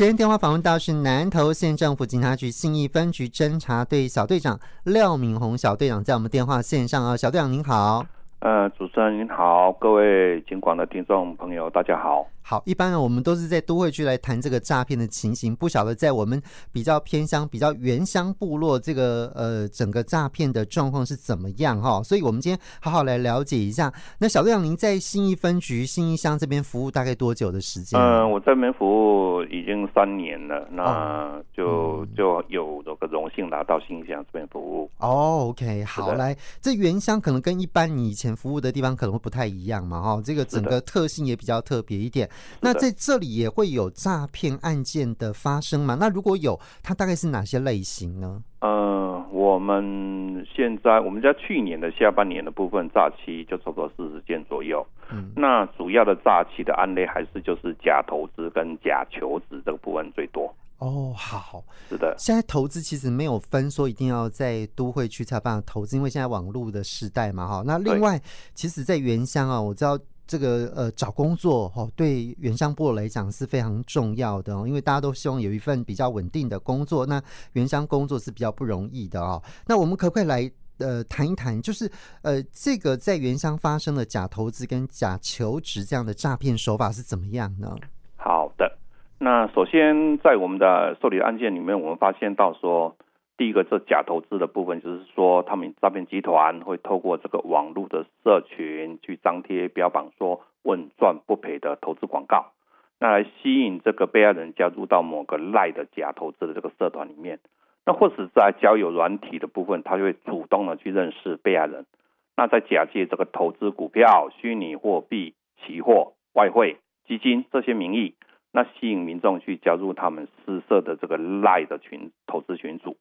今天电话访问到是南投县政府警察局信义分局侦查队小队长廖敏宏小队长，在我们电话线上啊，小队长您好。呃，主持人您好，各位警广的听众朋友，大家好。好，一般呢，我们都是在都会区来谈这个诈骗的情形，不晓得在我们比较偏乡、比较原乡部落，这个呃整个诈骗的状况是怎么样哈？所以，我们今天好好来了解一下。那小队长，您在新义分局新义乡这边服务大概多久的时间？嗯、呃，我这边服务已经三年了，那就、哦嗯、就有这个荣幸拿到新义乡这边服务。哦，OK，好，来，这原乡可能跟一般你以前服务的地方可能会不太一样嘛，哈，这个整个特性也比较特别一点。那在这里也会有诈骗案件的发生吗？那如果有，它大概是哪些类型呢？呃，我们现在我们在去年的下半年的部分诈欺就差不多四十件左右。嗯，那主要的诈欺的案例还是就是假投资跟假求职这个部分最多。哦，好，是的。现在投资其实没有分说一定要在都会区才办法投资，因为现在网络的时代嘛，哈。那另外，其实，在原乡啊，我知道。这个呃找工作哦，对原乡部落来讲是非常重要的哦，因为大家都希望有一份比较稳定的工作。那原乡工作是比较不容易的哦。那我们可不可以来呃谈一谈，就是呃这个在原乡发生的假投资跟假求职这样的诈骗手法是怎么样呢？好的，那首先在我们的受理案件里面，我们发现到说。第一个，是假投资的部分，就是说，他们诈骗集团会透过这个网络的社群去张贴标榜说稳赚不赔的投资广告，那来吸引这个被害人加入到某个赖的假投资的这个社团里面。那或是在交友软体的部分，他就会主动的去认识被害人，那在假借这个投资股票、虚拟货币、期货、外汇、基金这些名义，那吸引民众去加入他们私设的这个赖的群投资群组。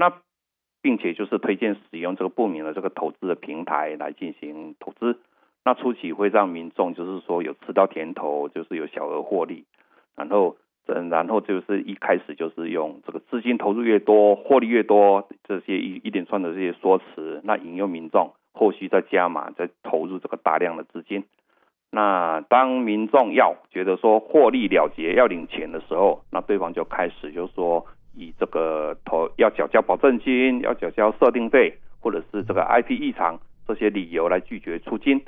那并且就是推荐使用这个不明的这个投资的平台来进行投资，那初期会让民众就是说有吃到甜头，就是有小额获利，然后嗯，然后就是一开始就是用这个资金投入越多，获利越多这些一一连串的这些说辞，那引诱民众后续再加码，再投入这个大量的资金。那当民众要觉得说获利了结要领钱的时候，那对方就开始就说。以这个投要缴交保证金，要缴交设定费，或者是这个 IP 异常这些理由来拒绝出金。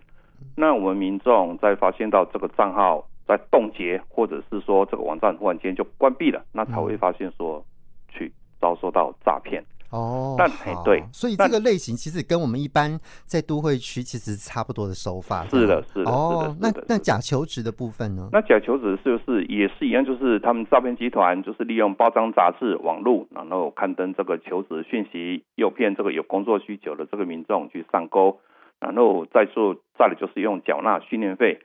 那我们民众在发现到这个账号在冻结，或者是说这个网站忽然间就关闭了，那才会发现说去遭受到诈骗。哦，但对，所以这个类型其实跟我们一般在都会区其实差不多的手法。是的，是的，哦，是的，那那假求职的部分呢？那假求职就是也是一样，就是他们诈骗集团就是利用包装杂志、网络，然后刊登这个求职讯息，诱骗这个有工作需求的这个民众去上钩，然后再做再来就是用缴纳训练费、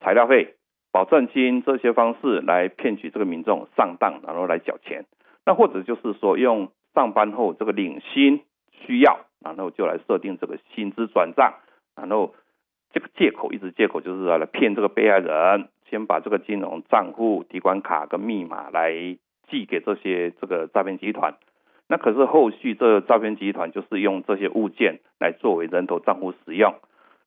材料费、保证金这些方式来骗取这个民众上当，然后来缴钱。那或者就是说用。上班后这个领薪需要，然后就来设定这个薪资转账，然后这个借口一直借口就是来骗这个被害人，先把这个金融账户、提款卡跟密码来寄给这些这个诈骗集团。那可是后续这个诈骗集团就是用这些物件来作为人头账户使用。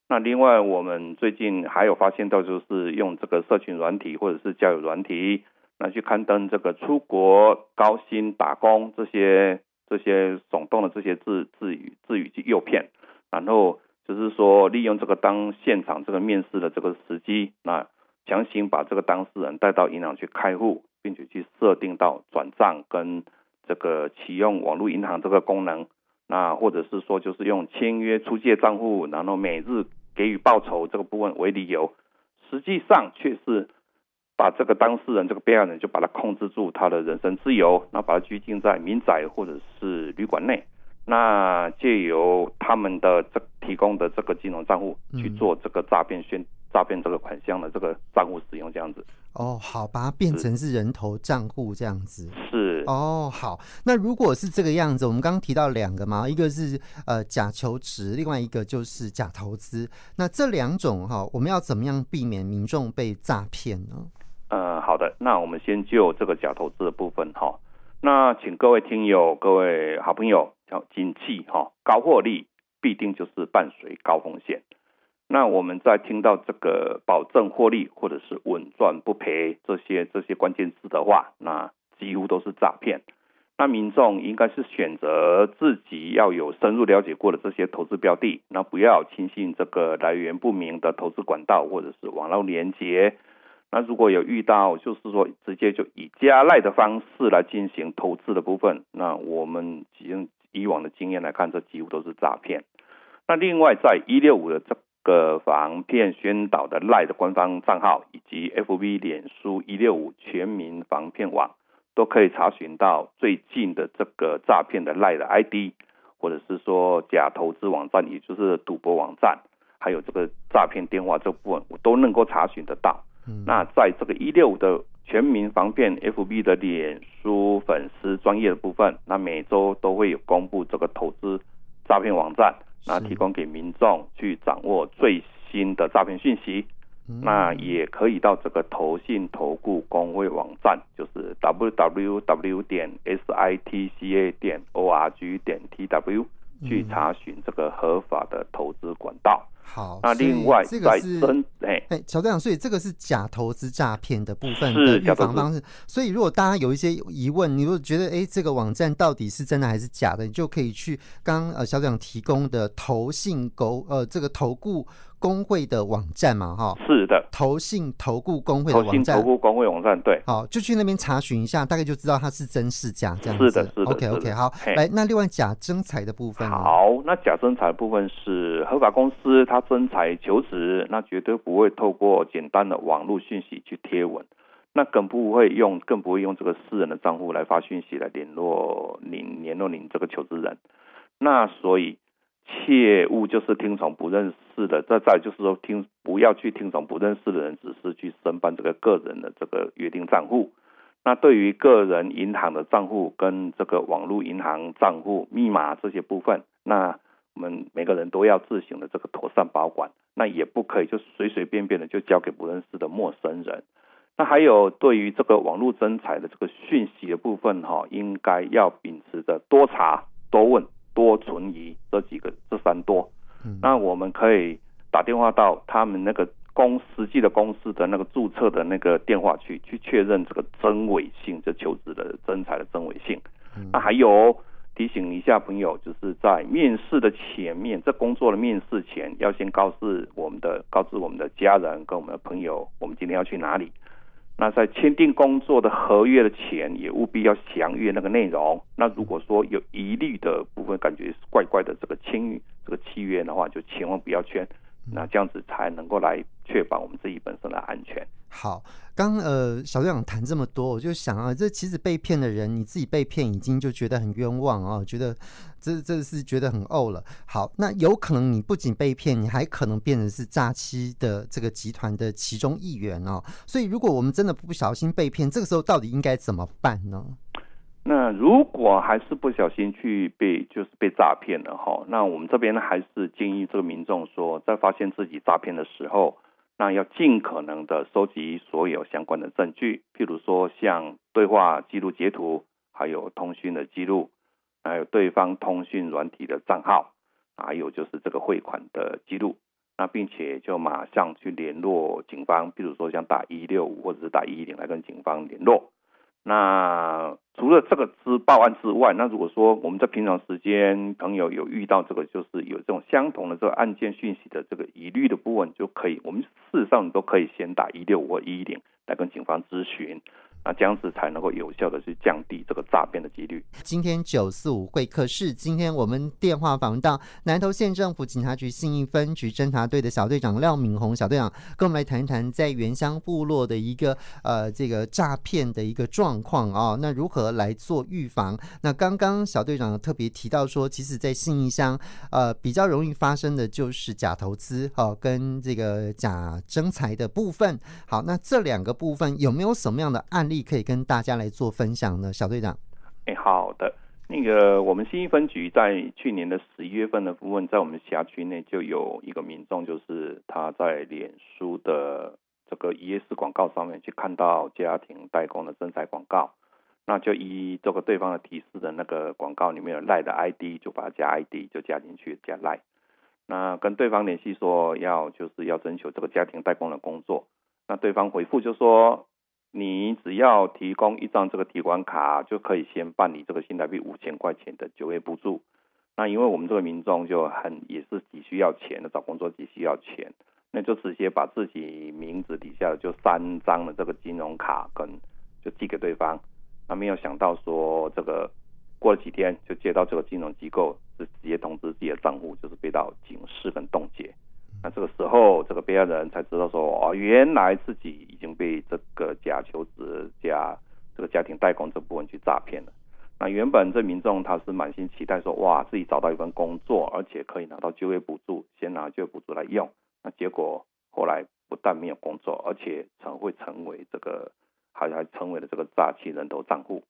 那另外我们最近还有发现到，就是用这个社群软体或者是交友软体。那去刊登这个出国高薪打工这些这些耸动的这些字字语字语去诱骗，然后就是说利用这个当现场这个面试的这个时机，那强行把这个当事人带到银行去开户，并且去设定到转账跟这个启用网络银行这个功能，那或者是说就是用签约出借账户，然后每日给予报酬这个部分为理由，实际上却是。把这个当事人，这个被害人就把他控制住他的人身自由，然后把他拘禁在民宅或者是旅馆内，那借由他们的这提供的这个金融账户去做这个诈骗宣诈骗这个款项的这个账户使用这样子。哦，好，把它变成是人头账户这样子。是。哦，好，那如果是这个样子，我们刚刚提到两个嘛，一个是呃假求职，另外一个就是假投资。那这两种哈，我们要怎么样避免民众被诈骗呢？呃，好的，那我们先就这个假投资的部分哈。那请各位听友、各位好朋友要谨记哈，高获利必定就是伴随高风险。那我们在听到这个保证获利或者是稳赚不赔这些这些关键字的话，那几乎都是诈骗。那民众应该是选择自己要有深入了解过的这些投资标的，那不要轻信这个来源不明的投资管道或者是网络连接。那如果有遇到就是说直接就以加赖的方式来进行投资的部分，那我们以以往的经验来看，这几乎都是诈骗。那另外在一六五的这个防骗宣导的赖的官方账号以及 FB 脸书一六五全民防骗网。都可以查询到最近的这个诈骗的赖的 ID，或者是说假投资网站，也就是赌博网站，还有这个诈骗电话这部分，我都能够查询得到。嗯、那在这个一六五的全民防骗 FB 的脸书粉丝专业的部分，那每周都会有公布这个投资诈骗网站，那提供给民众去掌握最新的诈骗讯息。那也可以到这个投信投顾公会网站，就是 www 点 sitca 点 org 点 tw 去查询这个合法的投资管道。好，那另外这个是哎哎，小队长，所以这个是假投资诈骗的部分的预防方式。所以如果大家有一些疑问，你如果觉得哎这个网站到底是真的还是假的，你就可以去刚呃小队长提供的投信狗呃这个投顾。公会的网站嘛，哈，是的，投信投顾工会的网站，投信投顾工会网站，对，好，就去那边查询一下，大概就知道它是真是假，这样子，是的，是的，OK OK，好，来，那另外假征才的部分，好，那假征才的部分是合法公司，它征才求职，那绝对不会透过简单的网络讯息去贴文，那更不会用，更不会用这个私人的账户来发讯息来联络您，联络您这个求职人，那所以。切勿就是听从不认识的，再再就是说听不要去听从不认识的人指示去申办这个个人的这个约定账户。那对于个人银行的账户跟这个网络银行账户密码这些部分，那我们每个人都要自行的这个妥善保管。那也不可以就随随便便的就交给不认识的陌生人。那还有对于这个网络征财的这个讯息的部分哈，应该要秉持着多查多问。多存疑这几个这三多，那我们可以打电话到他们那个公实际的公司的那个注册的那个电话去，去确认这个真伪性，这求职的真才的真伪性。嗯那还有提醒一下朋友，就是在面试的前面，在工作的面试前，要先告知我们的告知我们的家人跟我们的朋友，我们今天要去哪里。那在签订工作的合约的前，也务必要详阅那个内容。那如果说有疑虑的部分，感觉怪怪的这个签这个契约的话，就千万不要签。那这样子才能够来确保我们自己本身的安全。好，刚呃小队长谈这么多，我就想啊，这其实被骗的人，你自己被骗已经就觉得很冤枉啊，觉得这这是觉得很呕了。好，那有可能你不仅被骗，你还可能变成是诈欺的这个集团的其中一员哦。所以如果我们真的不小心被骗，这个时候到底应该怎么办呢？那如果还是不小心去被就是被诈骗了哈，那我们这边呢还是建议这个民众说，在发现自己诈骗的时候，那要尽可能的收集所有相关的证据，譬如说像对话记录截图，还有通讯的记录，还有对方通讯软体的账号，还有就是这个汇款的记录，那并且就马上去联络警方，譬如说像打一六五或者是打一一零来跟警方联络。那除了这个之报案之外，那如果说我们在平常时间朋友有遇到这个，就是有这种相同的这个案件讯息的这个疑虑的部分，就可以，我们事实上都可以先打一六五或一一零来跟警方咨询。那这样子才能够有效的去降低这个诈骗的几率。今天九四五会客室，今天我们电话访问到南投县政府警察局信义分局侦查队的小队长廖敏宏小队长，跟我们来谈一谈在原乡部落的一个呃这个诈骗的一个状况啊。那如何来做预防？那刚刚小队长特别提到说，其实，在信义乡呃比较容易发生的就是假投资哦、跟这个假征财的部分。好，那这两个部分有没有什么样的案例？可以跟大家来做分享呢，小队长。哎，好的，那个我们新义分局在去年的十一月份的部分，在我们辖区内就有一个民众，就是他在脸书的这个 E S 广告上面去看到家庭代工的征才广告，那就依这个对方的提示的那个广告里面有赖的 ID，就把他加 ID 就加进去加赖。那跟对方联系说要就是要征求这个家庭代工的工作，那对方回复就说，你只要提供一张这个提款卡，就可以先办理这个新台币五千块钱的就业补助。那因为我们这个民众就很也是急需要钱的，找工作急需要钱，那就直接把自己名字底下的就三张的这个金融卡跟就寄给对方。那没有想到说这个过了几天就接到这个金融机构是直接通知自己的账户就是被到警示跟冻结。那这个时候这个被害人才知道说哦，原来自己被这个假求职假这个家庭代工这部分去诈骗了。那原本这民众他是满心期待说哇，自己找到一份工作，而且可以拿到就业补助，先拿就业补助来用。那结果后来不但没有工作，而且成会成为这个还还成为了这个诈欺人头账户。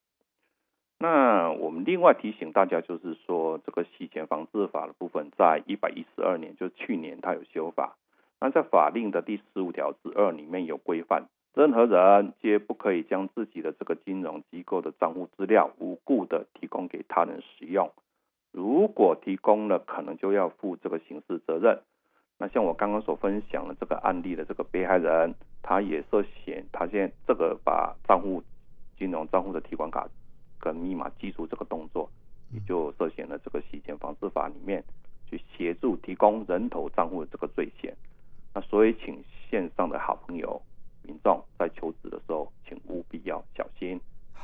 那我们另外提醒大家，就是说这个洗钱防治法的部分，在一百一十二年，就去年它有修法。那在法令的第十五条之二里面有规范。任何人皆不可以将自己的这个金融机构的账户资料无故的提供给他人使用，如果提供了，可能就要负这个刑事责任。那像我刚刚所分享的这个案例的这个被害人，他也涉嫌，他现这个把账户金融账户的提款卡跟密码记住这个动作，也就涉嫌了这个洗钱防治法里面去协助提供人头账户的这个罪嫌。那所以，请线上的好朋友。民众在求职的时候，请务必要小心。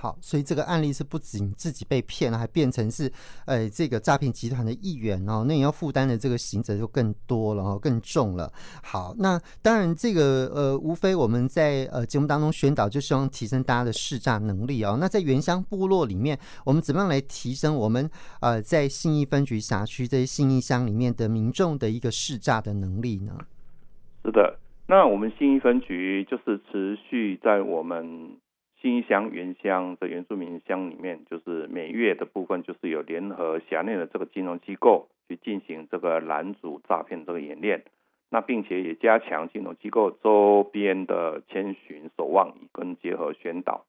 好，所以这个案例是不仅自己被骗了，还变成是呃这个诈骗集团的一员哦，那你要负担的这个刑责就更多了哦，更重了。好，那当然这个呃，无非我们在呃节目当中宣导，就希望提升大家的识诈能力哦。那在原乡部落里面，我们怎么样来提升我们呃在信义分局辖区这些信义乡里面的民众的一个识诈的能力呢？是的。那我们信义分局就是持续在我们金乡原乡的原住民乡里面，就是每月的部分，就是有联合辖内的这个金融机构去进行这个拦阻诈骗这个演练，那并且也加强金融机构周边的千巡守望跟结合宣导。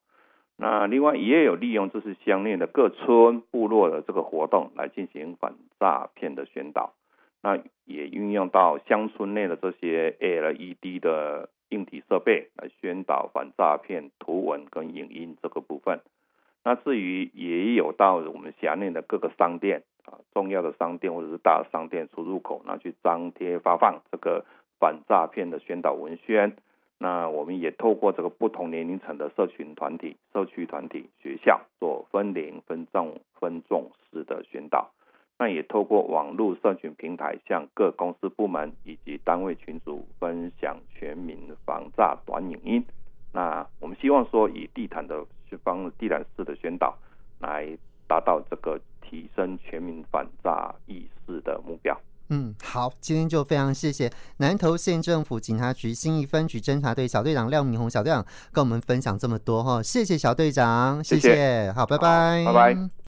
那另外也有利用就是乡内的各村部落的这个活动来进行反诈骗的宣导。那也运用到乡村内的这些 LED 的硬体设备来宣导反诈骗图文跟影音这个部分。那至于也有到我们辖内的各个商店啊，重要的商店或者是大商店出入口，那去张贴发放这个反诈骗的宣导文宣。那我们也透过这个不同年龄层的社群团体、社区团体、学校做分龄、分众、分众式的宣导。那也透过网络社群平台，向各公司部门以及单位群组分享全民防诈短影音。那我们希望说，以地毯的方地毯式的宣导，来达到这个提升全民反诈意识的目标。嗯，好，今天就非常谢谢南投县政府警察局新义分局侦查队小队长廖明宏小队长跟我们分享这么多哈，谢谢小队长，谢谢，谢谢好，拜拜，拜拜。